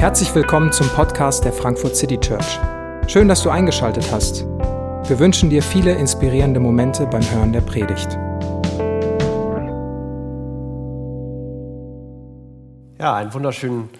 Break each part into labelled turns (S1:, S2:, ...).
S1: Herzlich willkommen zum Podcast der Frankfurt City Church. Schön, dass du eingeschaltet hast. Wir wünschen dir viele inspirierende Momente beim Hören der Predigt.
S2: Ja, einen wunderschönen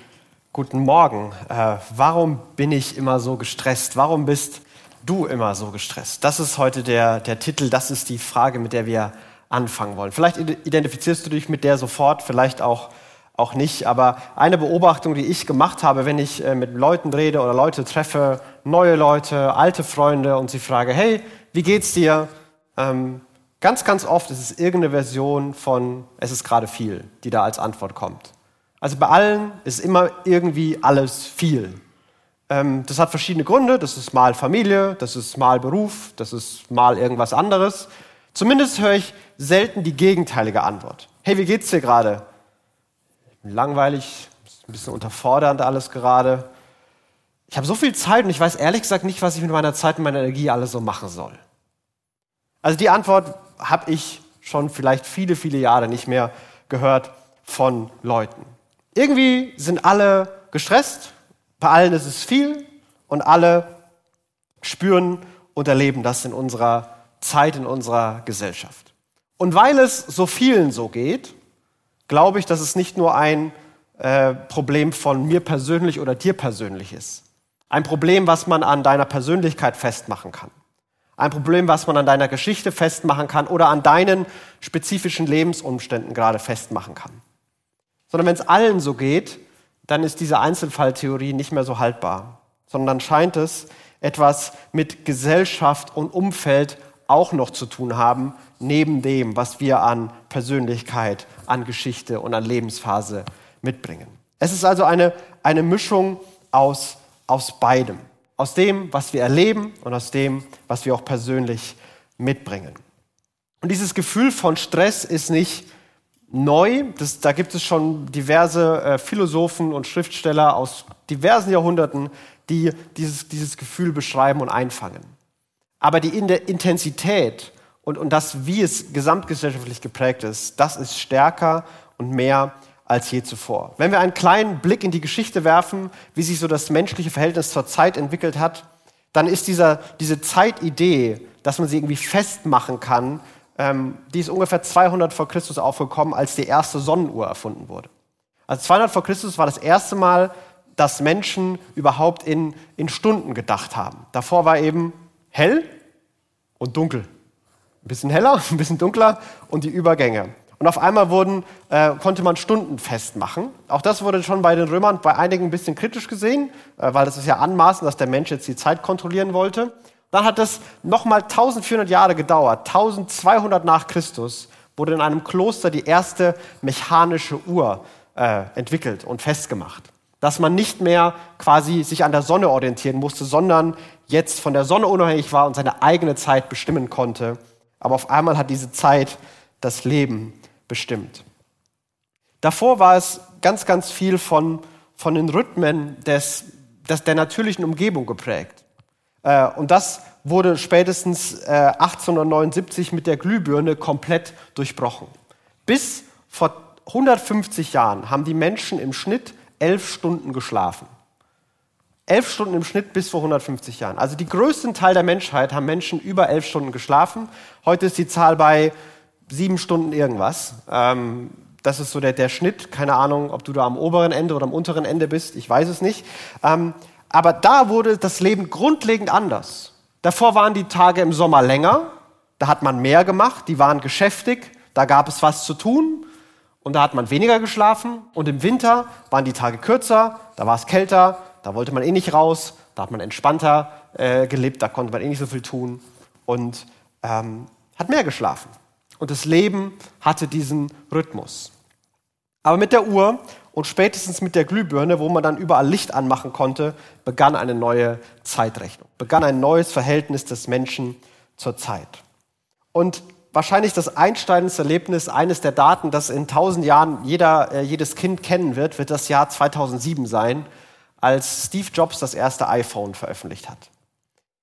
S2: guten Morgen. Äh, warum bin ich immer so gestresst? Warum bist du immer so gestresst? Das ist heute der, der Titel, das ist die Frage, mit der wir anfangen wollen. Vielleicht identifizierst du dich mit der sofort, vielleicht auch auch nicht. Aber eine Beobachtung, die ich gemacht habe, wenn ich äh, mit Leuten rede oder Leute treffe, neue Leute, alte Freunde und sie frage, hey, wie geht's dir? Ähm, ganz, ganz oft ist es irgendeine Version von es ist gerade viel, die da als Antwort kommt. Also bei allen ist immer irgendwie alles viel. Ähm, das hat verschiedene Gründe. Das ist mal Familie, das ist mal Beruf, das ist mal irgendwas anderes. Zumindest höre ich selten die gegenteilige Antwort. Hey, wie geht's dir gerade? Langweilig, ein bisschen unterfordernd alles gerade. Ich habe so viel Zeit und ich weiß ehrlich gesagt nicht, was ich mit meiner Zeit und meiner Energie alles so machen soll. Also die Antwort habe ich schon vielleicht viele, viele Jahre nicht mehr gehört von Leuten. Irgendwie sind alle gestresst, bei allen ist es viel und alle spüren und erleben das in unserer Zeit, in unserer Gesellschaft. Und weil es so vielen so geht, glaube ich, dass es nicht nur ein äh, Problem von mir persönlich oder dir persönlich ist. Ein Problem, was man an deiner Persönlichkeit festmachen kann. Ein Problem, was man an deiner Geschichte festmachen kann oder an deinen spezifischen Lebensumständen gerade festmachen kann. Sondern wenn es allen so geht, dann ist diese Einzelfalltheorie nicht mehr so haltbar, sondern scheint es etwas mit Gesellschaft und Umfeld auch noch zu tun haben, neben dem, was wir an Persönlichkeit, an Geschichte und an Lebensphase mitbringen. Es ist also eine, eine Mischung aus, aus beidem. Aus dem, was wir erleben und aus dem, was wir auch persönlich mitbringen. Und dieses Gefühl von Stress ist nicht neu. Das, da gibt es schon diverse äh, Philosophen und Schriftsteller aus diversen Jahrhunderten, die dieses, dieses Gefühl beschreiben und einfangen. Aber die Intensität und, und das, wie es gesamtgesellschaftlich geprägt ist, das ist stärker und mehr als je zuvor. Wenn wir einen kleinen Blick in die Geschichte werfen, wie sich so das menschliche Verhältnis zur Zeit entwickelt hat, dann ist dieser, diese Zeitidee, dass man sie irgendwie festmachen kann, ähm, die ist ungefähr 200 vor Christus aufgekommen, als die erste Sonnenuhr erfunden wurde. Also 200 vor Christus war das erste Mal, dass Menschen überhaupt in, in Stunden gedacht haben. Davor war eben hell und dunkel. Ein bisschen heller, ein bisschen dunkler und die Übergänge. Und auf einmal wurden, äh, konnte man Stunden festmachen. Auch das wurde schon bei den Römern bei einigen ein bisschen kritisch gesehen, äh, weil das ist ja anmaßend, dass der Mensch jetzt die Zeit kontrollieren wollte. Dann hat es nochmal 1400 Jahre gedauert. 1200 nach Christus wurde in einem Kloster die erste mechanische Uhr äh, entwickelt und festgemacht. Dass man nicht mehr quasi sich an der Sonne orientieren musste, sondern jetzt von der Sonne unabhängig war und seine eigene Zeit bestimmen konnte aber auf einmal hat diese Zeit das Leben bestimmt. Davor war es ganz, ganz viel von, von den Rhythmen des, des, der natürlichen Umgebung geprägt. Äh, und das wurde spätestens äh, 1879 mit der Glühbirne komplett durchbrochen. Bis vor 150 Jahren haben die Menschen im Schnitt elf Stunden geschlafen. Elf Stunden im Schnitt bis vor 150 Jahren. Also die größten Teil der Menschheit haben Menschen über elf Stunden geschlafen. Heute ist die Zahl bei sieben Stunden irgendwas. Ähm, das ist so der, der Schnitt. Keine Ahnung, ob du da am oberen Ende oder am unteren Ende bist. Ich weiß es nicht. Ähm, aber da wurde das Leben grundlegend anders. Davor waren die Tage im Sommer länger. Da hat man mehr gemacht. Die waren geschäftig. Da gab es was zu tun. Und da hat man weniger geschlafen. Und im Winter waren die Tage kürzer. Da war es kälter da wollte man eh nicht raus, da hat man entspannter äh, gelebt, da konnte man eh nicht so viel tun und ähm, hat mehr geschlafen. Und das Leben hatte diesen Rhythmus. Aber mit der Uhr und spätestens mit der Glühbirne, wo man dann überall Licht anmachen konnte, begann eine neue Zeitrechnung, begann ein neues Verhältnis des Menschen zur Zeit. Und wahrscheinlich das einsteigendste Erlebnis, eines der Daten, das in tausend Jahren jeder, äh, jedes Kind kennen wird, wird das Jahr 2007 sein, als Steve Jobs das erste iPhone veröffentlicht hat.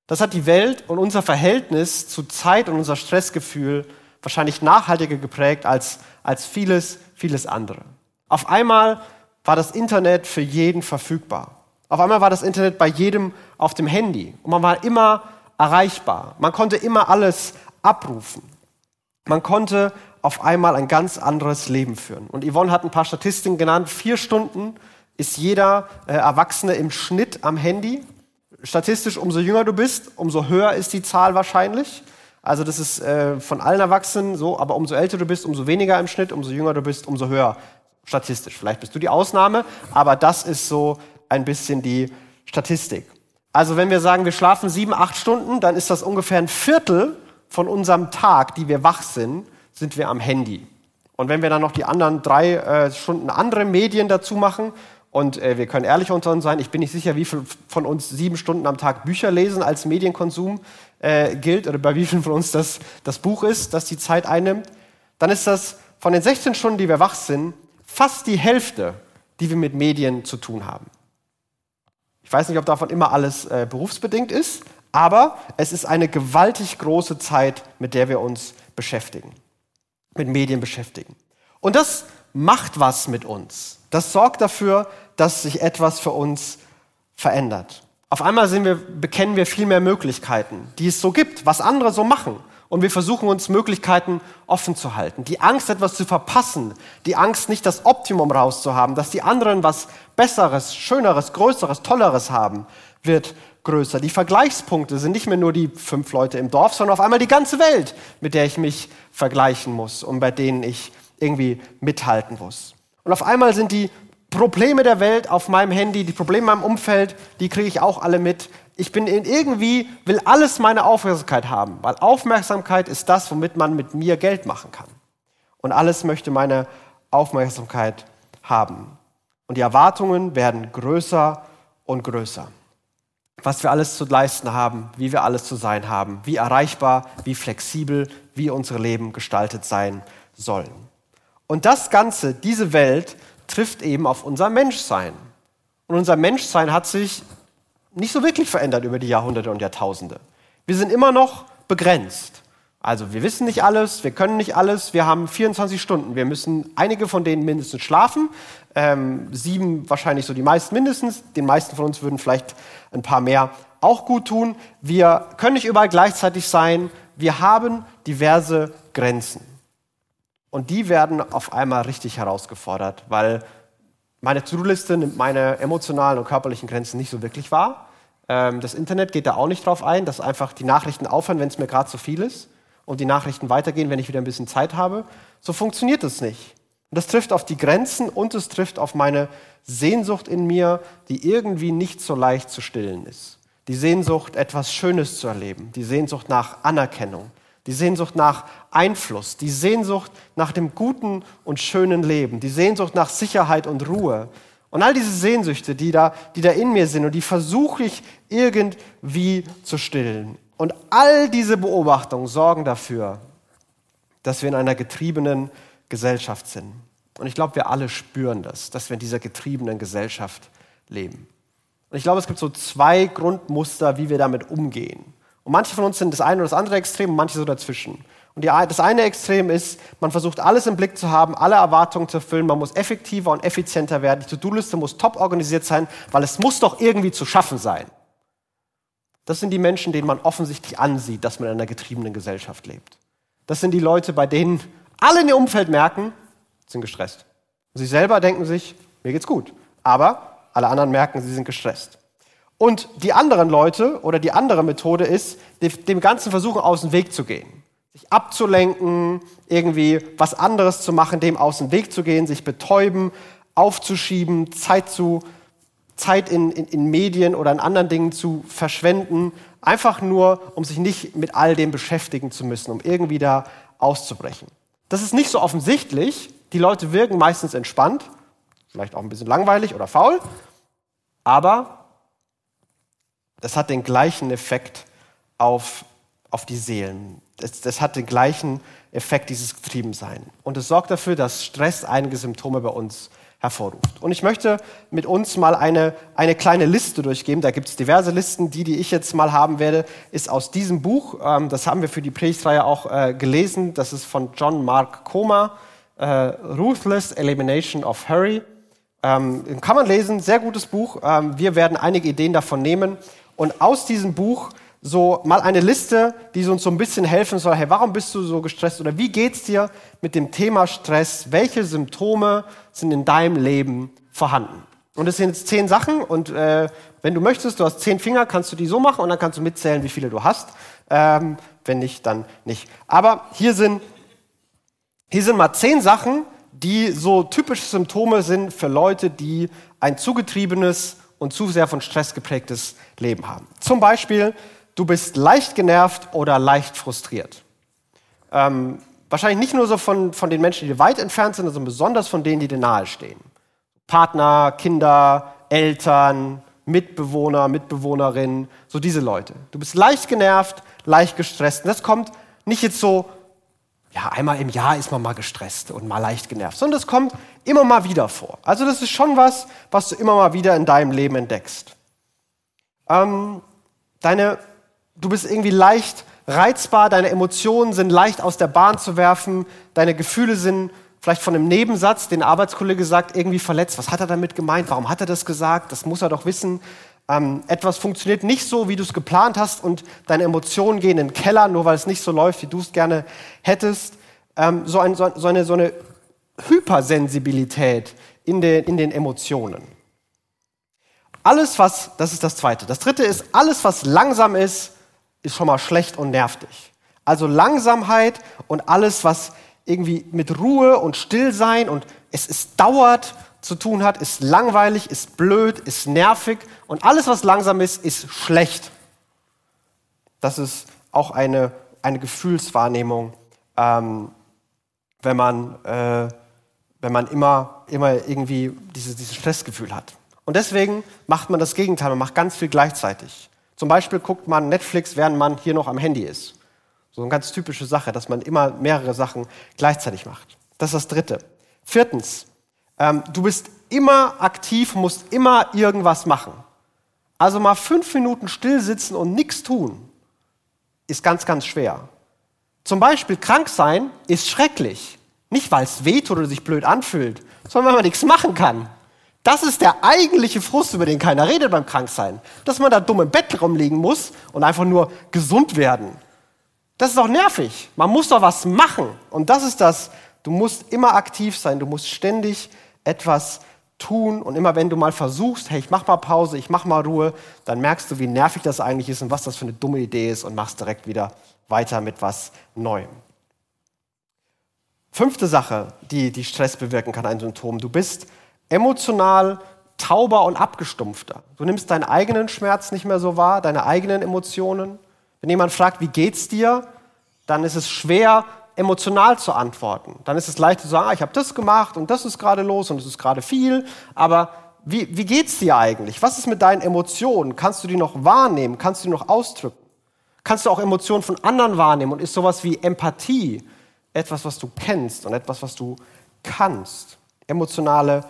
S2: Das hat die Welt und unser Verhältnis zu Zeit und unser Stressgefühl wahrscheinlich nachhaltiger geprägt als, als vieles, vieles andere. Auf einmal war das Internet für jeden verfügbar. Auf einmal war das Internet bei jedem auf dem Handy und man war immer erreichbar. Man konnte immer alles abrufen. Man konnte auf einmal ein ganz anderes Leben führen. Und Yvonne hat ein paar Statistiken genannt. Vier Stunden ist jeder äh, Erwachsene im Schnitt am Handy. Statistisch, umso jünger du bist, umso höher ist die Zahl wahrscheinlich. Also das ist äh, von allen Erwachsenen so, aber umso älter du bist, umso weniger im Schnitt, umso jünger du bist, umso höher statistisch. Vielleicht bist du die Ausnahme, aber das ist so ein bisschen die Statistik. Also wenn wir sagen, wir schlafen sieben, acht Stunden, dann ist das ungefähr ein Viertel von unserem Tag, die wir wach sind, sind wir am Handy. Und wenn wir dann noch die anderen drei äh, Stunden andere Medien dazu machen, und äh, wir können ehrlich unter uns sein, ich bin nicht sicher, wie viel von uns sieben Stunden am Tag Bücher lesen als Medienkonsum äh, gilt oder bei wie vielen von uns das, das Buch ist, das die Zeit einnimmt, dann ist das von den 16 Stunden, die wir wach sind, fast die Hälfte, die wir mit Medien zu tun haben. Ich weiß nicht, ob davon immer alles äh, berufsbedingt ist, aber es ist eine gewaltig große Zeit, mit der wir uns beschäftigen, mit Medien beschäftigen. Und das macht was mit uns. Das sorgt dafür, dass sich etwas für uns verändert. Auf einmal wir, bekennen wir viel mehr Möglichkeiten, die es so gibt, was andere so machen. Und wir versuchen uns Möglichkeiten offen zu halten. Die Angst, etwas zu verpassen, die Angst, nicht das Optimum rauszuhaben, dass die anderen was Besseres, Schöneres, Größeres, Tolleres haben, wird größer. Die Vergleichspunkte sind nicht mehr nur die fünf Leute im Dorf, sondern auf einmal die ganze Welt, mit der ich mich vergleichen muss und bei denen ich irgendwie mithalten muss. Und auf einmal sind die Probleme der Welt auf meinem Handy, die Probleme in meinem Umfeld, die kriege ich auch alle mit. Ich bin irgendwie, will alles meine Aufmerksamkeit haben, weil Aufmerksamkeit ist das, womit man mit mir Geld machen kann. Und alles möchte meine Aufmerksamkeit haben. Und die Erwartungen werden größer und größer. Was wir alles zu leisten haben, wie wir alles zu sein haben, wie erreichbar, wie flexibel, wie unsere Leben gestaltet sein sollen. Und das Ganze, diese Welt, trifft eben auf unser Menschsein. Und unser Menschsein hat sich nicht so wirklich verändert über die Jahrhunderte und Jahrtausende. Wir sind immer noch begrenzt. Also wir wissen nicht alles, wir können nicht alles, wir haben 24 Stunden. Wir müssen einige von denen mindestens schlafen, ähm, sieben wahrscheinlich so die meisten mindestens. Den meisten von uns würden vielleicht ein paar mehr auch gut tun. Wir können nicht überall gleichzeitig sein. Wir haben diverse Grenzen. Und die werden auf einmal richtig herausgefordert, weil meine To-Do-Liste nimmt meine emotionalen und körperlichen Grenzen nicht so wirklich wahr. Ähm, das Internet geht da auch nicht drauf ein, dass einfach die Nachrichten aufhören, wenn es mir gerade zu viel ist und die Nachrichten weitergehen, wenn ich wieder ein bisschen Zeit habe. So funktioniert das nicht. Und das trifft auf die Grenzen und es trifft auf meine Sehnsucht in mir, die irgendwie nicht so leicht zu stillen ist. Die Sehnsucht, etwas Schönes zu erleben, die Sehnsucht nach Anerkennung, die Sehnsucht nach Einfluss, die Sehnsucht nach dem guten und schönen Leben, die Sehnsucht nach Sicherheit und Ruhe. Und all diese Sehnsüchte, die da, die da in mir sind und die versuche ich irgendwie zu stillen. Und all diese Beobachtungen sorgen dafür, dass wir in einer getriebenen Gesellschaft sind. Und ich glaube, wir alle spüren das, dass wir in dieser getriebenen Gesellschaft leben. Und ich glaube, es gibt so zwei Grundmuster, wie wir damit umgehen. Und manche von uns sind das eine oder das andere Extrem und manche so dazwischen. Und die, das eine Extrem ist, man versucht alles im Blick zu haben, alle Erwartungen zu erfüllen, man muss effektiver und effizienter werden, die To-Do-Liste muss top organisiert sein, weil es muss doch irgendwie zu schaffen sein. Das sind die Menschen, denen man offensichtlich ansieht, dass man in einer getriebenen Gesellschaft lebt. Das sind die Leute, bei denen alle in ihr Umfeld merken, sind gestresst. Und sie selber denken sich, mir geht's gut. Aber alle anderen merken, sie sind gestresst. Und die anderen Leute oder die andere Methode ist, dem Ganzen versuchen, aus dem Weg zu gehen. Sich abzulenken, irgendwie was anderes zu machen, dem aus dem Weg zu gehen, sich betäuben, aufzuschieben, Zeit, zu, Zeit in, in, in Medien oder in anderen Dingen zu verschwenden, einfach nur, um sich nicht mit all dem beschäftigen zu müssen, um irgendwie da auszubrechen. Das ist nicht so offensichtlich. Die Leute wirken meistens entspannt, vielleicht auch ein bisschen langweilig oder faul, aber das hat den gleichen Effekt auf, auf die Seelen. Das, das hat den gleichen Effekt, dieses Getriebensein. Und es sorgt dafür, dass Stress einige Symptome bei uns hervorruft. Und ich möchte mit uns mal eine, eine kleine Liste durchgeben. Da gibt es diverse Listen. Die, die ich jetzt mal haben werde, ist aus diesem Buch. Ähm, das haben wir für die Predigtreihe auch äh, gelesen. Das ist von John Mark Comer, äh, Ruthless Elimination of Hurry. Ähm, kann man lesen, sehr gutes Buch. Ähm, wir werden einige Ideen davon nehmen und aus diesem Buch so mal eine Liste, die uns so ein bisschen helfen soll. Hey, warum bist du so gestresst oder wie geht's dir mit dem Thema Stress? Welche Symptome sind in deinem Leben vorhanden? Und es sind jetzt zehn Sachen und äh, wenn du möchtest, du hast zehn Finger, kannst du die so machen und dann kannst du mitzählen, wie viele du hast. Ähm, wenn nicht, dann nicht. Aber hier sind, hier sind mal zehn Sachen, die so typische Symptome sind für Leute, die ein zugetriebenes und zu sehr von Stress geprägtes Leben haben. Zum Beispiel du bist leicht genervt oder leicht frustriert. Ähm, wahrscheinlich nicht nur so von, von den Menschen, die weit entfernt sind, sondern besonders von denen, die dir nahestehen. Partner, Kinder, Eltern, Mitbewohner, Mitbewohnerinnen, so diese Leute. Du bist leicht genervt, leicht gestresst. Und das kommt nicht jetzt so, ja, einmal im Jahr ist man mal gestresst und mal leicht genervt, sondern das kommt immer mal wieder vor. Also das ist schon was, was du immer mal wieder in deinem Leben entdeckst. Ähm, deine du bist irgendwie leicht reizbar, deine Emotionen sind leicht aus der Bahn zu werfen, deine Gefühle sind vielleicht von einem Nebensatz, den Arbeitskollege sagt, irgendwie verletzt. Was hat er damit gemeint? Warum hat er das gesagt? Das muss er doch wissen. Ähm, etwas funktioniert nicht so, wie du es geplant hast und deine Emotionen gehen in den Keller, nur weil es nicht so läuft, wie du es gerne hättest. Ähm, so, ein, so, so, eine, so eine Hypersensibilität in den, in den Emotionen. Alles, was, das ist das Zweite. Das Dritte ist, alles, was langsam ist, ist schon mal schlecht und nervt dich. Also Langsamkeit und alles, was irgendwie mit Ruhe und Stillsein und es ist dauert zu tun hat, ist langweilig, ist blöd, ist nervig und alles, was langsam ist, ist schlecht. Das ist auch eine, eine Gefühlswahrnehmung, ähm, wenn man, äh, wenn man immer, immer irgendwie dieses, dieses Stressgefühl hat. Und deswegen macht man das Gegenteil, man macht ganz viel gleichzeitig. Zum Beispiel guckt man Netflix, während man hier noch am Handy ist. So eine ganz typische Sache, dass man immer mehrere Sachen gleichzeitig macht. Das ist das Dritte. Viertens, ähm, du bist immer aktiv, musst immer irgendwas machen. Also mal fünf Minuten still sitzen und nichts tun, ist ganz, ganz schwer. Zum Beispiel krank sein ist schrecklich. Nicht, weil es wehtut oder sich blöd anfühlt, sondern weil man nichts machen kann. Das ist der eigentliche Frust, über den keiner redet beim Kranksein. Dass man da dumm im Bett rumliegen muss und einfach nur gesund werden. Das ist doch nervig. Man muss doch was machen. Und das ist das, du musst immer aktiv sein, du musst ständig etwas tun. Und immer wenn du mal versuchst, hey, ich mach mal Pause, ich mach mal Ruhe, dann merkst du, wie nervig das eigentlich ist und was das für eine dumme Idee ist und machst direkt wieder weiter mit was Neuem. Fünfte Sache, die, die Stress bewirken kann, ein Symptom. Du bist emotional tauber und abgestumpfter. Du nimmst deinen eigenen Schmerz nicht mehr so wahr, deine eigenen Emotionen. Wenn jemand fragt, wie geht's dir, dann ist es schwer, emotional zu antworten. Dann ist es leicht zu sagen, ah, ich habe das gemacht und das ist gerade los und es ist gerade viel. Aber wie, wie geht's dir eigentlich? Was ist mit deinen Emotionen? Kannst du die noch wahrnehmen? Kannst du die noch ausdrücken? Kannst du auch Emotionen von anderen wahrnehmen? Und ist sowas wie Empathie etwas, was du kennst und etwas, was du kannst? Emotionale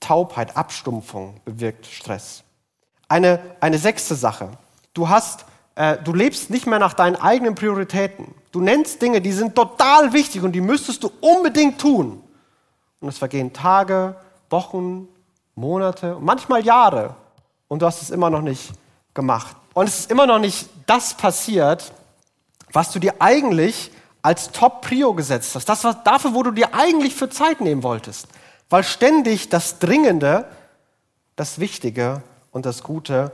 S2: Taubheit, Abstumpfung bewirkt Stress. Eine, eine sechste Sache. Du hast, du lebst nicht mehr nach deinen eigenen Prioritäten. Du nennst Dinge, die sind total wichtig und die müsstest du unbedingt tun. Und es vergehen Tage, Wochen, Monate und manchmal Jahre und du hast es immer noch nicht gemacht. Und es ist immer noch nicht das passiert, was du dir eigentlich als Top-Prio gesetzt hast. Das war dafür, wo du dir eigentlich für Zeit nehmen wolltest weil ständig das Dringende, das Wichtige und das Gute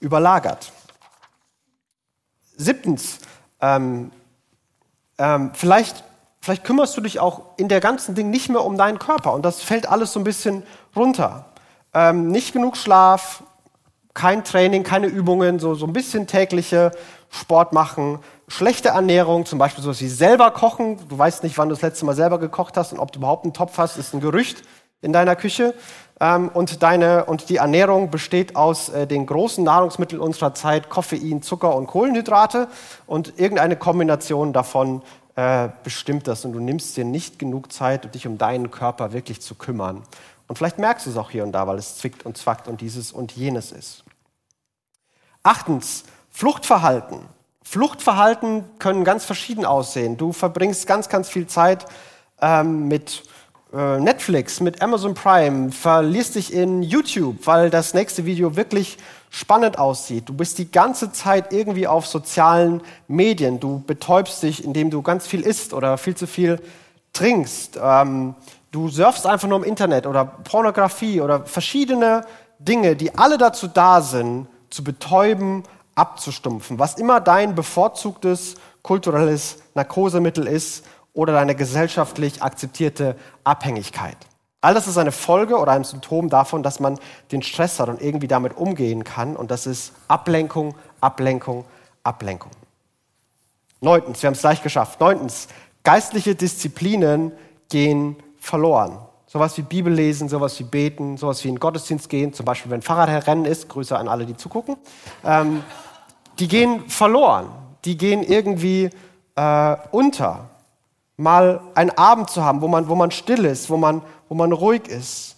S2: überlagert. Siebtens, ähm, ähm, vielleicht, vielleicht kümmerst du dich auch in der ganzen Ding nicht mehr um deinen Körper und das fällt alles so ein bisschen runter. Ähm, nicht genug Schlaf, kein Training, keine Übungen, so, so ein bisschen tägliche Sport machen, schlechte Ernährung, zum Beispiel sowas wie selber kochen. Du weißt nicht, wann du das letzte Mal selber gekocht hast und ob du überhaupt einen Topf hast, ist ein Gerücht in deiner Küche. Ähm, und, deine, und die Ernährung besteht aus äh, den großen Nahrungsmitteln unserer Zeit, Koffein, Zucker und Kohlenhydrate. Und irgendeine Kombination davon äh, bestimmt das. Und du nimmst dir nicht genug Zeit, dich um deinen Körper wirklich zu kümmern. Und vielleicht merkst du es auch hier und da, weil es zwickt und zwackt und dieses und jenes ist. Achtens, Fluchtverhalten. Fluchtverhalten können ganz verschieden aussehen. Du verbringst ganz, ganz viel Zeit ähm, mit äh, Netflix, mit Amazon Prime, verlierst dich in YouTube, weil das nächste Video wirklich spannend aussieht. Du bist die ganze Zeit irgendwie auf sozialen Medien. Du betäubst dich, indem du ganz viel isst oder viel zu viel trinkst. Ähm, du surfst einfach nur im Internet oder Pornografie oder verschiedene Dinge, die alle dazu da sind, zu betäuben, abzustumpfen. Was immer dein bevorzugtes kulturelles Narkosemittel ist oder deine gesellschaftlich akzeptierte Abhängigkeit. All das ist eine Folge oder ein Symptom davon, dass man den Stress hat und irgendwie damit umgehen kann. Und das ist Ablenkung, Ablenkung, Ablenkung. Neuntens, wir haben es gleich geschafft. Neuntens, geistliche Disziplinen gehen verloren. Sowas wie Bibel lesen, sowas wie beten, sowas wie in den Gottesdienst gehen, zum Beispiel wenn Fahrradrennen ist, Grüße an alle, die zugucken, ähm, die gehen verloren. Die gehen irgendwie äh, unter. Mal einen Abend zu haben, wo man, wo man still ist, wo man wo man ruhig ist.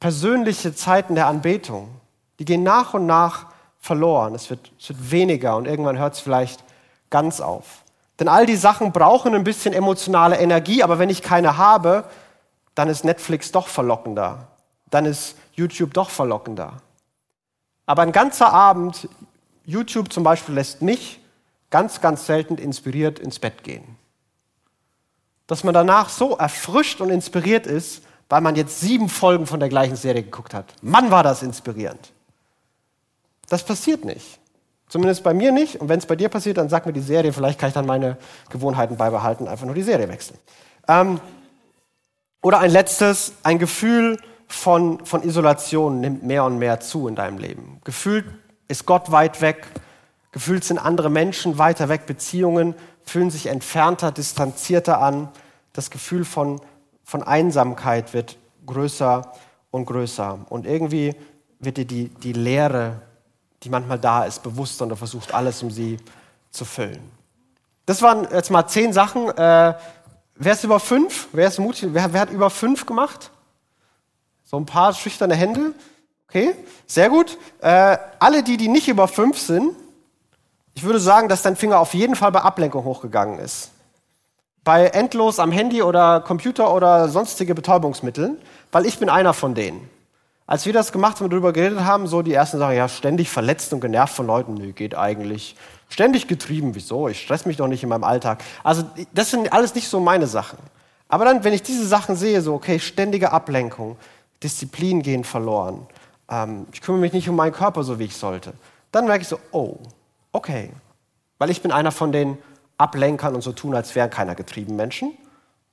S2: Persönliche Zeiten der Anbetung, die gehen nach und nach verloren. Es wird, es wird weniger und irgendwann hört es vielleicht ganz auf. Denn all die Sachen brauchen ein bisschen emotionale Energie, aber wenn ich keine habe, dann ist Netflix doch verlockender. Dann ist YouTube doch verlockender. Aber ein ganzer Abend, YouTube zum Beispiel, lässt mich ganz, ganz selten inspiriert ins Bett gehen dass man danach so erfrischt und inspiriert ist, weil man jetzt sieben Folgen von der gleichen Serie geguckt hat. Mann, war das inspirierend. Das passiert nicht. Zumindest bei mir nicht. Und wenn es bei dir passiert, dann sag mir die Serie. Vielleicht kann ich dann meine Gewohnheiten beibehalten, einfach nur die Serie wechseln. Ähm, oder ein letztes, ein Gefühl von, von Isolation nimmt mehr und mehr zu in deinem Leben. Gefühlt ist Gott weit weg. Gefühlt sind andere Menschen weiter weg. Beziehungen fühlen sich entfernter, distanzierter an. Das Gefühl von, von Einsamkeit wird größer und größer. Und irgendwie wird dir die, die Leere, die manchmal da ist, bewusster und du versuchst alles, um sie zu füllen. Das waren jetzt mal zehn Sachen. Äh, wer ist über fünf? Wer ist mutig? Wer, wer hat über fünf gemacht? So ein paar schüchterne Hände. Okay, sehr gut. Äh, alle die, die nicht über fünf sind, ich würde sagen, dass dein Finger auf jeden Fall bei Ablenkung hochgegangen ist. Bei endlos am Handy oder Computer oder sonstige Betäubungsmitteln, weil ich bin einer von denen. Als wir das gemacht haben und darüber geredet haben, so die ersten Sachen, ja, ständig verletzt und genervt von Leuten, nee, geht eigentlich. Ständig getrieben, wieso? Ich stress mich doch nicht in meinem Alltag. Also, das sind alles nicht so meine Sachen. Aber dann, wenn ich diese Sachen sehe, so, okay, ständige Ablenkung, Disziplin gehen verloren, ähm, ich kümmere mich nicht um meinen Körper so, wie ich sollte, dann merke ich so, oh, okay, weil ich bin einer von den Ablenkern und so tun, als wären keiner getrieben Menschen.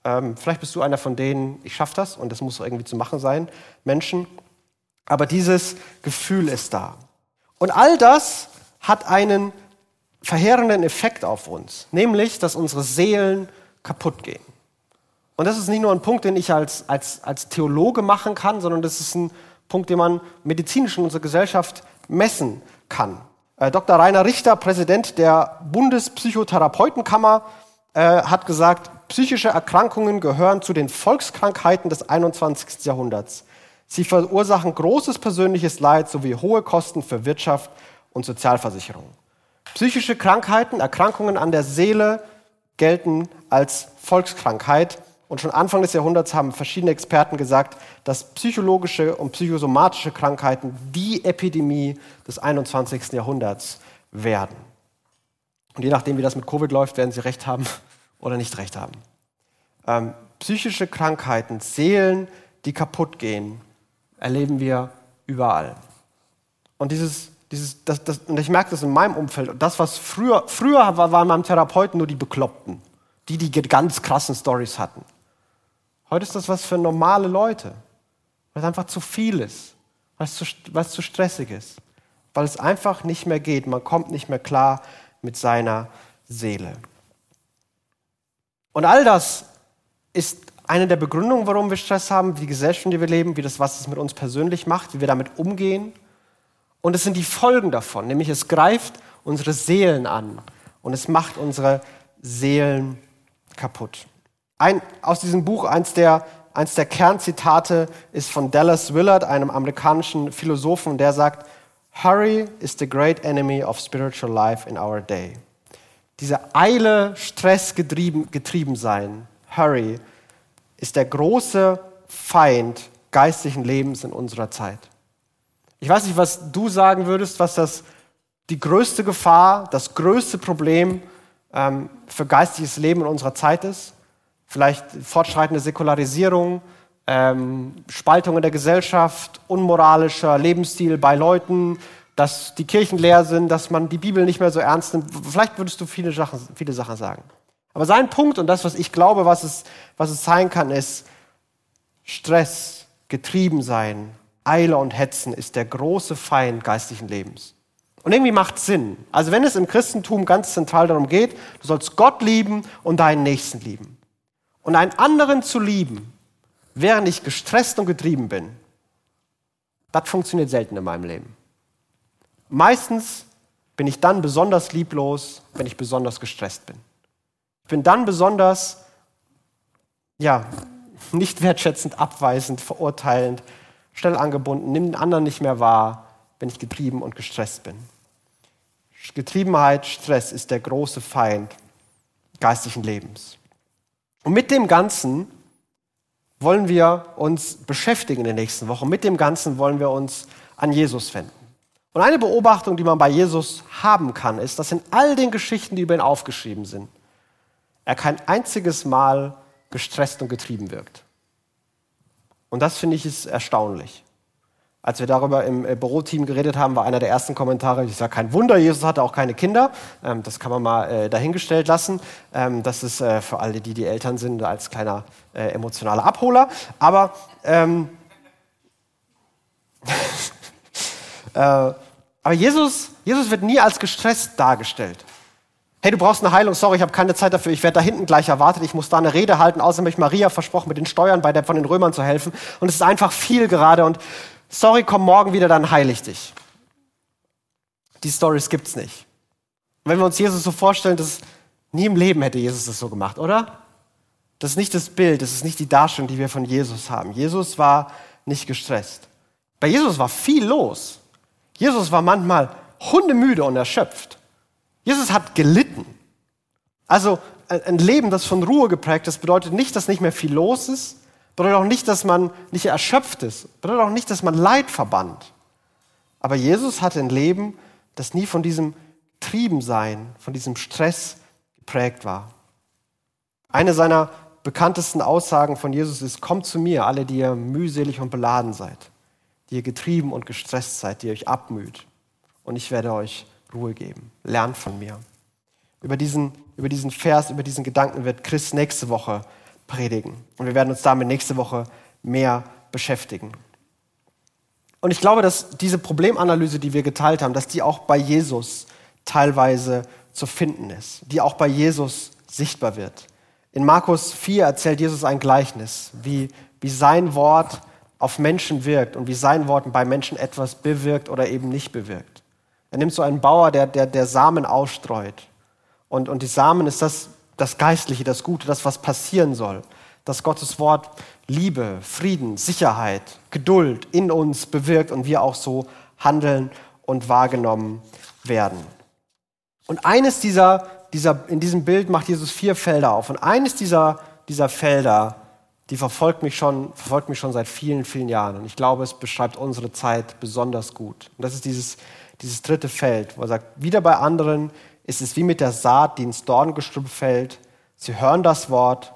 S2: Ähm, vielleicht bist du einer von denen, ich schaffe das und das muss irgendwie zu machen sein, Menschen. Aber dieses Gefühl ist da. Und all das hat einen verheerenden Effekt auf uns, nämlich, dass unsere Seelen kaputt gehen. Und das ist nicht nur ein Punkt, den ich als, als, als Theologe machen kann, sondern das ist ein Punkt, den man medizinisch in unserer Gesellschaft messen kann. Äh, Dr. Rainer Richter, Präsident der Bundespsychotherapeutenkammer, äh, hat gesagt, psychische Erkrankungen gehören zu den Volkskrankheiten des 21. Jahrhunderts. Sie verursachen großes persönliches Leid sowie hohe Kosten für Wirtschaft und Sozialversicherung. Psychische Krankheiten, Erkrankungen an der Seele gelten als Volkskrankheit und schon Anfang des Jahrhunderts haben verschiedene Experten gesagt, dass psychologische und psychosomatische Krankheiten die Epidemie des 21. Jahrhunderts werden. Und je nachdem, wie das mit Covid läuft, werden sie recht haben oder nicht recht haben. Ähm, psychische Krankheiten, Seelen, die kaputt gehen, erleben wir überall. Und dieses, dieses, das, das, und ich merke das in meinem Umfeld. Das, was früher, früher war, waren meinem Therapeuten nur die Bekloppten, die, die ganz krassen Stories hatten. Heute ist das was für normale Leute, weil es einfach zu viel ist, weil es zu, weil es zu stressig ist, weil es einfach nicht mehr geht. Man kommt nicht mehr klar mit seiner Seele. Und all das ist eine der Begründungen, warum wir Stress haben, wie die Gesellschaft, in der wir leben, wie das, was es mit uns persönlich macht, wie wir damit umgehen. Und es sind die Folgen davon, nämlich es greift unsere Seelen an und es macht unsere Seelen kaputt. Ein, aus diesem Buch, eins der, eins der Kernzitate ist von Dallas Willard, einem amerikanischen Philosophen, der sagt, Hurry is the great enemy of spiritual life in our day. Diese Eile, Stress getrieben, getrieben sein, Hurry, ist der große Feind geistlichen Lebens in unserer Zeit. Ich weiß nicht, was du sagen würdest, was das die größte Gefahr, das größte Problem ähm, für geistiges Leben in unserer Zeit ist. Vielleicht fortschreitende Säkularisierung, ähm, Spaltung in der Gesellschaft, unmoralischer Lebensstil bei Leuten, dass die Kirchen leer sind, dass man die Bibel nicht mehr so ernst nimmt. Vielleicht würdest du viele Sachen, viele Sachen sagen. Aber sein Punkt und das, was ich glaube, was es, was es sein kann, ist Stress, getrieben sein, Eile und Hetzen ist der große Feind geistlichen Lebens. Und irgendwie macht Sinn. Also wenn es im Christentum ganz zentral darum geht, du sollst Gott lieben und deinen Nächsten lieben. Und einen anderen zu lieben, während ich gestresst und getrieben bin, das funktioniert selten in meinem Leben. Meistens bin ich dann besonders lieblos, wenn ich besonders gestresst bin. Ich bin dann besonders, ja, nicht wertschätzend, abweisend, verurteilend, schnell angebunden, nimm den anderen nicht mehr wahr, wenn ich getrieben und gestresst bin. Getriebenheit, Stress ist der große Feind geistlichen Lebens. Und mit dem Ganzen wollen wir uns beschäftigen in den nächsten Wochen. Mit dem Ganzen wollen wir uns an Jesus wenden. Und eine Beobachtung, die man bei Jesus haben kann, ist, dass in all den Geschichten, die über ihn aufgeschrieben sind, er kein einziges Mal gestresst und getrieben wirkt. Und das finde ich ist erstaunlich. Als wir darüber im äh, Büroteam geredet haben, war einer der ersten Kommentare, ich sage, kein Wunder, Jesus hatte auch keine Kinder. Ähm, das kann man mal äh, dahingestellt lassen. Ähm, das ist äh, für alle, die die Eltern sind, als kleiner emotionaler Abholer. Aber, ähm, aber Jesus, Jesus wird nie als gestresst dargestellt. Hey, du brauchst eine Heilung, sorry, ich habe keine Zeit dafür, ich werde da hinten gleich erwartet, ich muss da eine Rede halten, außerdem habe ich Maria versprochen, mit den Steuern bei der, von den Römern zu helfen. Und es ist einfach viel gerade und sorry, komm morgen wieder, dann heile ich dich. Die Stories gibt's nicht. wenn wir uns Jesus so vorstellen, dass nie im Leben hätte Jesus das so gemacht, oder? Das ist nicht das Bild, das ist nicht die Darstellung, die wir von Jesus haben. Jesus war nicht gestresst. Bei Jesus war viel los. Jesus war manchmal hundemüde und erschöpft. Jesus hat gelitten. Also ein Leben, das von Ruhe geprägt ist, bedeutet nicht, dass nicht mehr viel los ist, Bedeutet auch nicht, dass man nicht erschöpft ist. Bedeutet auch nicht, dass man Leid verbannt. Aber Jesus hatte ein Leben, das nie von diesem Triebensein, von diesem Stress geprägt war. Eine seiner bekanntesten Aussagen von Jesus ist, kommt zu mir, alle, die ihr mühselig und beladen seid, die ihr getrieben und gestresst seid, die ihr euch abmüht, und ich werde euch Ruhe geben. Lernt von mir. Über diesen, über diesen Vers, über diesen Gedanken wird Chris nächste Woche predigen. Und wir werden uns damit nächste Woche mehr beschäftigen. Und ich glaube, dass diese Problemanalyse, die wir geteilt haben, dass die auch bei Jesus teilweise zu finden ist, die auch bei Jesus sichtbar wird. In Markus 4 erzählt Jesus ein Gleichnis, wie, wie sein Wort auf Menschen wirkt und wie sein Wort bei Menschen etwas bewirkt oder eben nicht bewirkt. Er nimmt so einen Bauer, der, der, der Samen ausstreut. Und, und die Samen ist das, das Geistliche, das Gute, das, was passieren soll. Dass Gottes Wort Liebe, Frieden, Sicherheit, Geduld in uns bewirkt und wir auch so handeln und wahrgenommen werden. Und eines dieser, dieser, in diesem Bild macht Jesus vier Felder auf. Und eines dieser, dieser Felder, die verfolgt mich, schon, verfolgt mich schon seit vielen, vielen Jahren. Und ich glaube, es beschreibt unsere Zeit besonders gut. Und das ist dieses, dieses dritte Feld, wo er sagt, wieder bei anderen, ist es wie mit der Saat, die ins Dorngestrüpp fällt. Sie hören das Wort,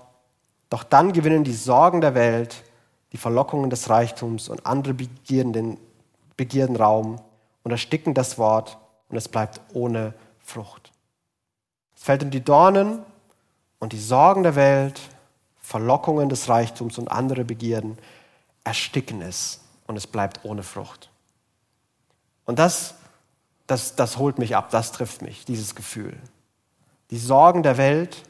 S2: doch dann gewinnen die Sorgen der Welt, die Verlockungen des Reichtums und andere Begierden, Begierden Raum und ersticken das Wort und es bleibt ohne Frucht. Es fällt in die Dornen und die Sorgen der Welt, Verlockungen des Reichtums und andere Begierden ersticken es und es bleibt ohne Frucht. Und das das, das holt mich ab, das trifft mich, dieses Gefühl. Die Sorgen der Welt,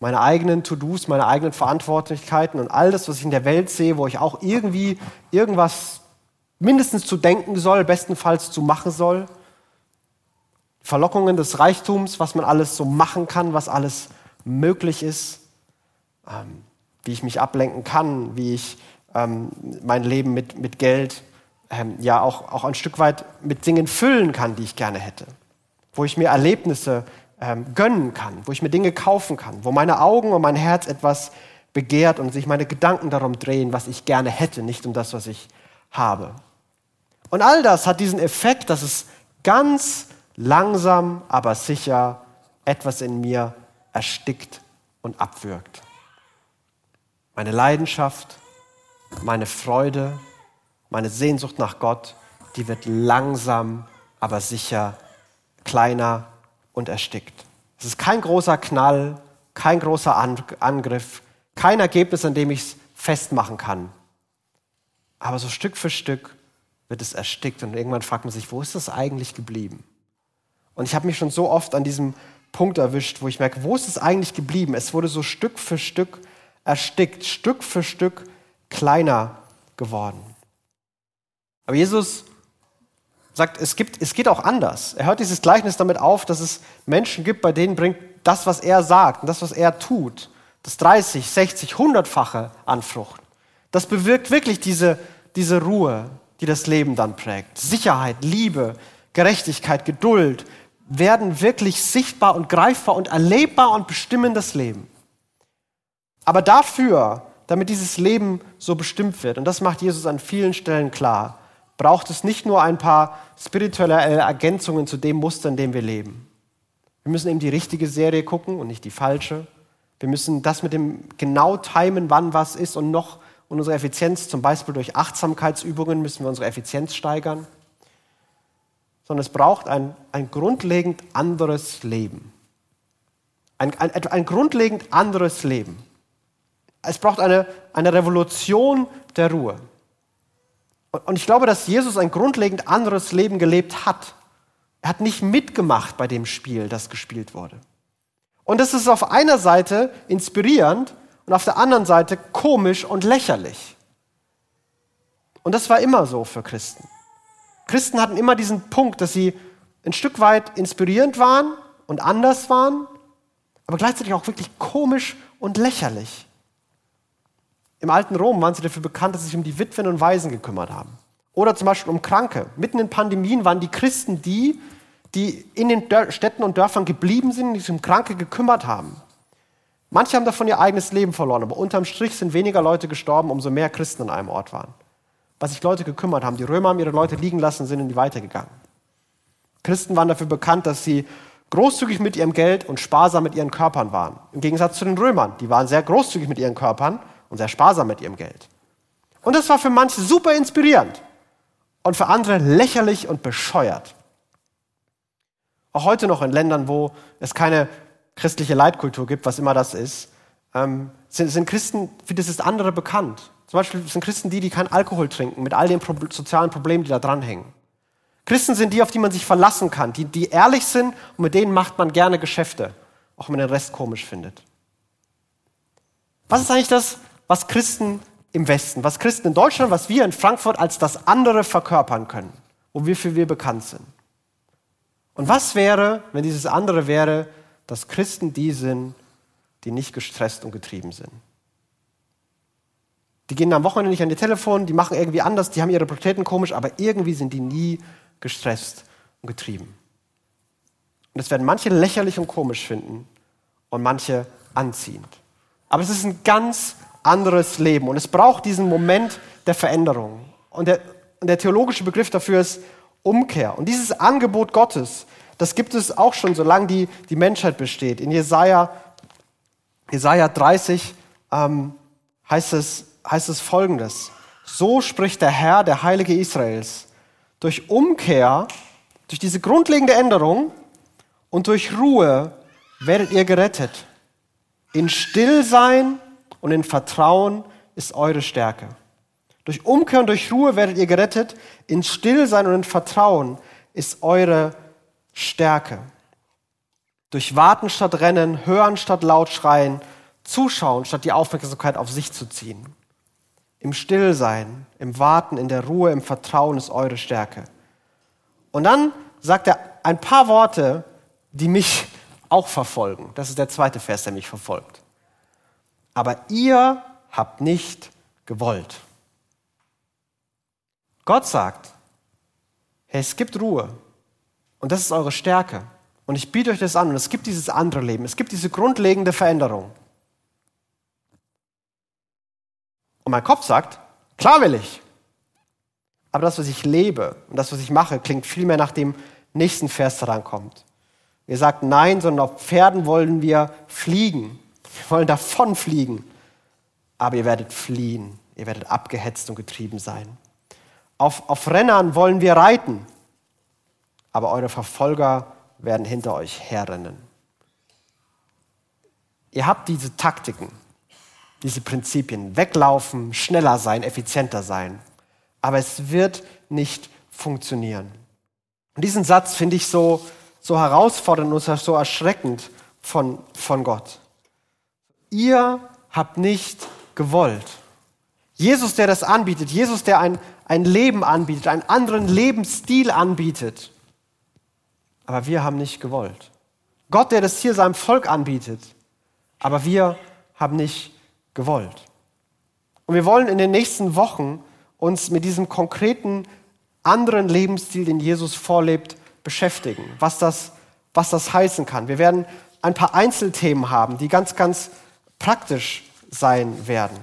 S2: meine eigenen To-Dos, meine eigenen Verantwortlichkeiten und all das, was ich in der Welt sehe, wo ich auch irgendwie irgendwas mindestens zu denken soll, bestenfalls zu machen soll. Verlockungen des Reichtums, was man alles so machen kann, was alles möglich ist, ähm, wie ich mich ablenken kann, wie ich ähm, mein Leben mit, mit Geld ähm, ja auch, auch ein Stück weit mit Dingen füllen kann, die ich gerne hätte. Wo ich mir Erlebnisse ähm, gönnen kann, wo ich mir Dinge kaufen kann, wo meine Augen und mein Herz etwas begehrt und sich meine Gedanken darum drehen, was ich gerne hätte, nicht um das, was ich habe. Und all das hat diesen Effekt, dass es ganz langsam, aber sicher etwas in mir erstickt und abwürgt. Meine Leidenschaft, meine Freude, meine Sehnsucht nach Gott, die wird langsam, aber sicher kleiner und erstickt. Es ist kein großer Knall, kein großer Angriff, kein Ergebnis, an dem ich es festmachen kann. Aber so Stück für Stück wird es erstickt und irgendwann fragt man sich, wo ist das eigentlich geblieben? Und ich habe mich schon so oft an diesem Punkt erwischt, wo ich merke, wo ist es eigentlich geblieben? Es wurde so Stück für Stück erstickt, Stück für Stück kleiner geworden. Aber Jesus sagt, es, gibt, es geht auch anders. Er hört dieses Gleichnis damit auf, dass es Menschen gibt, bei denen bringt das, was er sagt und das, was er tut, das 30, 60, 100-fache an Frucht. Das bewirkt wirklich diese, diese Ruhe, die das Leben dann prägt. Sicherheit, Liebe, Gerechtigkeit, Geduld werden wirklich sichtbar und greifbar und erlebbar und bestimmen das Leben. Aber dafür, damit dieses Leben so bestimmt wird, und das macht Jesus an vielen Stellen klar, braucht es nicht nur ein paar spirituelle Ergänzungen zu dem Muster, in dem wir leben. Wir müssen eben die richtige Serie gucken und nicht die falsche. Wir müssen das mit dem genau timen, wann was ist und noch und unsere Effizienz, zum Beispiel durch Achtsamkeitsübungen, müssen wir unsere Effizienz steigern. Sondern es braucht ein, ein grundlegend anderes Leben. Ein, ein, ein grundlegend anderes Leben. Es braucht eine, eine Revolution der Ruhe. Und ich glaube, dass Jesus ein grundlegend anderes Leben gelebt hat. Er hat nicht mitgemacht bei dem Spiel, das gespielt wurde. Und das ist auf einer Seite inspirierend und auf der anderen Seite komisch und lächerlich. Und das war immer so für Christen. Christen hatten immer diesen Punkt, dass sie ein Stück weit inspirierend waren und anders waren, aber gleichzeitig auch wirklich komisch und lächerlich. Im alten Rom waren sie dafür bekannt, dass sie sich um die Witwen und Waisen gekümmert haben. Oder zum Beispiel um Kranke. Mitten in Pandemien waren die Christen die, die in den Städten und Dörfern geblieben sind, die sich um Kranke gekümmert haben. Manche haben davon ihr eigenes Leben verloren, aber unterm Strich sind weniger Leute gestorben, umso mehr Christen an einem Ort waren. Weil sich Leute gekümmert haben. Die Römer haben ihre Leute liegen lassen, sind in die weitergegangen. Christen waren dafür bekannt, dass sie großzügig mit ihrem Geld und sparsam mit ihren Körpern waren. Im Gegensatz zu den Römern. Die waren sehr großzügig mit ihren Körpern und sehr sparsam mit ihrem Geld. Und das war für manche super inspirierend und für andere lächerlich und bescheuert. Auch heute noch in Ländern, wo es keine christliche Leitkultur gibt, was immer das ist, ähm, sind, sind, Christen für dieses andere bekannt. Zum Beispiel sind Christen die, die keinen Alkohol trinken, mit all den Pro sozialen Problemen, die da dranhängen. Christen sind die, auf die man sich verlassen kann, die, die ehrlich sind und mit denen macht man gerne Geschäfte, auch wenn man den Rest komisch findet. Was ist eigentlich das, was Christen im Westen, was Christen in Deutschland, was wir in Frankfurt als das andere verkörpern können, wofür wir bekannt sind. Und was wäre, wenn dieses andere wäre, dass Christen die sind, die nicht gestresst und getrieben sind? Die gehen am Wochenende nicht an ihr Telefon, die machen irgendwie anders, die haben ihre Prioritäten komisch, aber irgendwie sind die nie gestresst und getrieben. Und das werden manche lächerlich und komisch finden und manche anziehend. Aber es ist ein ganz anderes Leben. Und es braucht diesen Moment der Veränderung. Und der, der theologische Begriff dafür ist Umkehr. Und dieses Angebot Gottes, das gibt es auch schon, solange die, die Menschheit besteht. In Jesaja, Jesaja 30 ähm, heißt, es, heißt es folgendes: So spricht der Herr, der Heilige Israels. Durch Umkehr, durch diese grundlegende Änderung und durch Ruhe werdet ihr gerettet. In Stillsein und in Vertrauen ist eure Stärke. Durch Umkehr und durch Ruhe werdet ihr gerettet. In Stillsein und in Vertrauen ist eure Stärke. Durch Warten statt Rennen, Hören statt laut schreien, Zuschauen statt die Aufmerksamkeit auf sich zu ziehen. Im Stillsein, im Warten, in der Ruhe, im Vertrauen ist eure Stärke. Und dann sagt er ein paar Worte, die mich auch verfolgen. Das ist der zweite Vers, der mich verfolgt aber ihr habt nicht gewollt. Gott sagt, hey, es gibt Ruhe und das ist eure Stärke. Und ich biete euch das an und es gibt dieses andere Leben, es gibt diese grundlegende Veränderung. Und mein Kopf sagt, klar will ich. Aber das, was ich lebe und das, was ich mache, klingt viel mehr nach dem nächsten Vers daran kommt. Ihr sagt nein, sondern auf Pferden wollen wir fliegen. Wir wollen davon fliegen. Aber ihr werdet fliehen. Ihr werdet abgehetzt und getrieben sein. Auf, auf Rennern wollen wir reiten. Aber eure Verfolger werden hinter euch herrennen. Ihr habt diese Taktiken, diese Prinzipien. Weglaufen, schneller sein, effizienter sein. Aber es wird nicht funktionieren. Und diesen Satz finde ich so, so herausfordernd und so erschreckend von, von Gott. Ihr habt nicht gewollt. Jesus, der das anbietet, Jesus, der ein, ein Leben anbietet, einen anderen Lebensstil anbietet. Aber wir haben nicht gewollt. Gott, der das hier seinem Volk anbietet. Aber wir haben nicht gewollt. Und wir wollen in den nächsten Wochen uns mit diesem konkreten anderen Lebensstil, den Jesus vorlebt, beschäftigen, was das, was das heißen kann. Wir werden ein paar Einzelthemen haben, die ganz, ganz praktisch sein werden.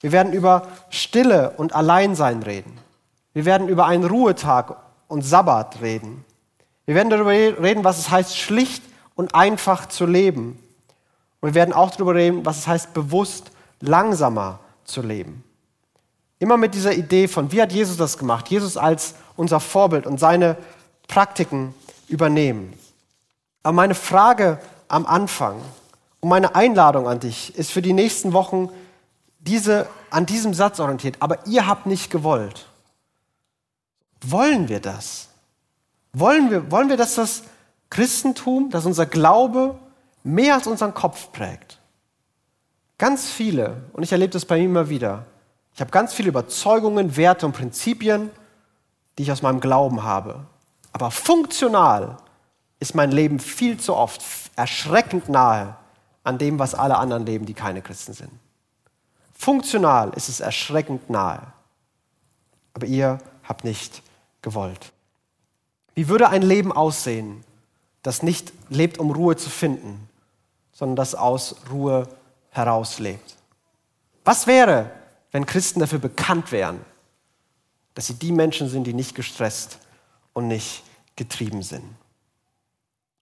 S2: Wir werden über Stille und Alleinsein reden. Wir werden über einen Ruhetag und Sabbat reden. Wir werden darüber reden, was es heißt, schlicht und einfach zu leben. Und wir werden auch darüber reden, was es heißt, bewusst langsamer zu leben. Immer mit dieser Idee von, wie hat Jesus das gemacht? Jesus als unser Vorbild und seine Praktiken übernehmen. Aber meine Frage am Anfang und meine Einladung an dich ist für die nächsten Wochen diese, an diesem Satz orientiert. Aber ihr habt nicht gewollt. Wollen wir das? Wollen wir, wollen wir, dass das Christentum, dass unser Glaube mehr als unseren Kopf prägt? Ganz viele, und ich erlebe das bei mir immer wieder, ich habe ganz viele Überzeugungen, Werte und Prinzipien, die ich aus meinem Glauben habe. Aber funktional ist mein Leben viel zu oft erschreckend nahe an dem, was alle anderen leben, die keine Christen sind. Funktional ist es erschreckend nahe. Aber ihr habt nicht gewollt. Wie würde ein Leben aussehen, das nicht lebt, um Ruhe zu finden, sondern das aus Ruhe heraus lebt? Was wäre, wenn Christen dafür bekannt wären, dass sie die Menschen sind, die nicht gestresst und nicht getrieben sind.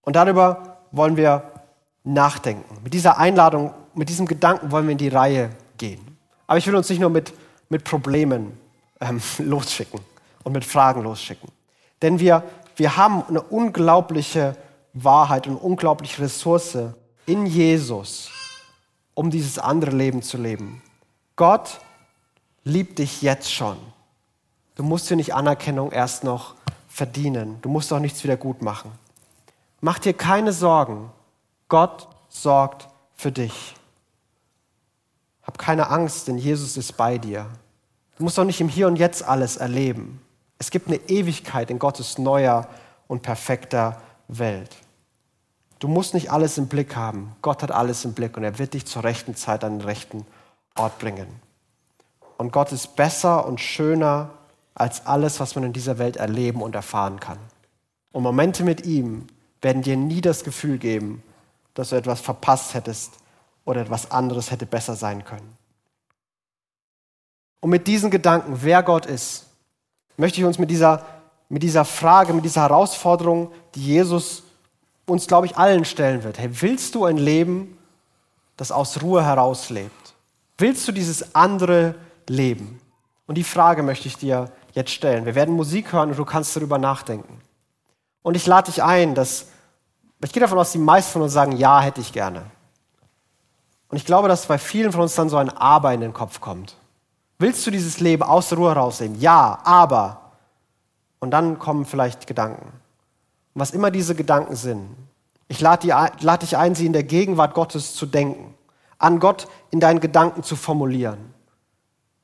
S2: Und darüber wollen wir nachdenken. Mit dieser Einladung, mit diesem Gedanken wollen wir in die Reihe gehen. Aber ich will uns nicht nur mit, mit Problemen ähm, losschicken und mit Fragen losschicken. Denn wir, wir haben eine unglaubliche Wahrheit und unglaubliche Ressource in Jesus, um dieses andere Leben zu leben. Gott liebt dich jetzt schon. Du musst dir nicht Anerkennung erst noch verdienen. Du musst auch nichts wieder gut machen. Mach dir keine Sorgen. Gott sorgt für dich. Hab keine Angst, denn Jesus ist bei dir. Du musst auch nicht im Hier und Jetzt alles erleben. Es gibt eine Ewigkeit in Gottes neuer und perfekter Welt. Du musst nicht alles im Blick haben. Gott hat alles im Blick und er wird dich zur rechten Zeit an den rechten Ort bringen. Und Gott ist besser und schöner als alles, was man in dieser Welt erleben und erfahren kann. Und Momente mit ihm werden dir nie das Gefühl geben, dass du etwas verpasst hättest oder etwas anderes hätte besser sein können. Und mit diesen Gedanken, wer Gott ist, möchte ich uns mit dieser, mit dieser Frage, mit dieser Herausforderung, die Jesus uns, glaube ich, allen stellen wird. Hey, willst du ein Leben, das aus Ruhe heraus lebt? Willst du dieses andere Leben? Und die Frage möchte ich dir jetzt stellen. Wir werden Musik hören und du kannst darüber nachdenken. Und ich lade dich ein, dass, ich gehe davon aus, die meisten von uns sagen, ja, hätte ich gerne. Und ich glaube, dass bei vielen von uns dann so ein Aber in den Kopf kommt. Willst du dieses Leben aus der Ruhe herausnehmen? Ja, aber. Und dann kommen vielleicht Gedanken. Und was immer diese Gedanken sind, ich lade, lade dich ein, sie in der Gegenwart Gottes zu denken, an Gott in deinen Gedanken zu formulieren.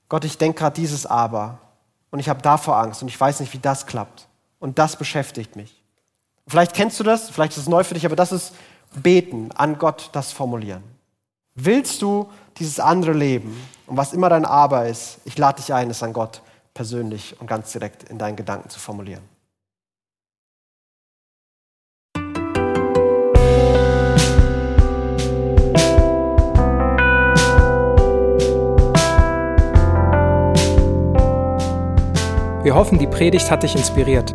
S2: Gott, ich denke gerade dieses Aber und ich habe davor Angst und ich weiß nicht, wie das klappt. Und das beschäftigt mich. Vielleicht kennst du das, vielleicht ist es neu für dich, aber das ist Beten, an Gott das formulieren. Willst du dieses andere Leben und was immer dein Aber ist, ich lade dich ein, es an Gott persönlich und ganz direkt in deinen Gedanken zu formulieren.
S1: Wir hoffen, die Predigt hat dich inspiriert.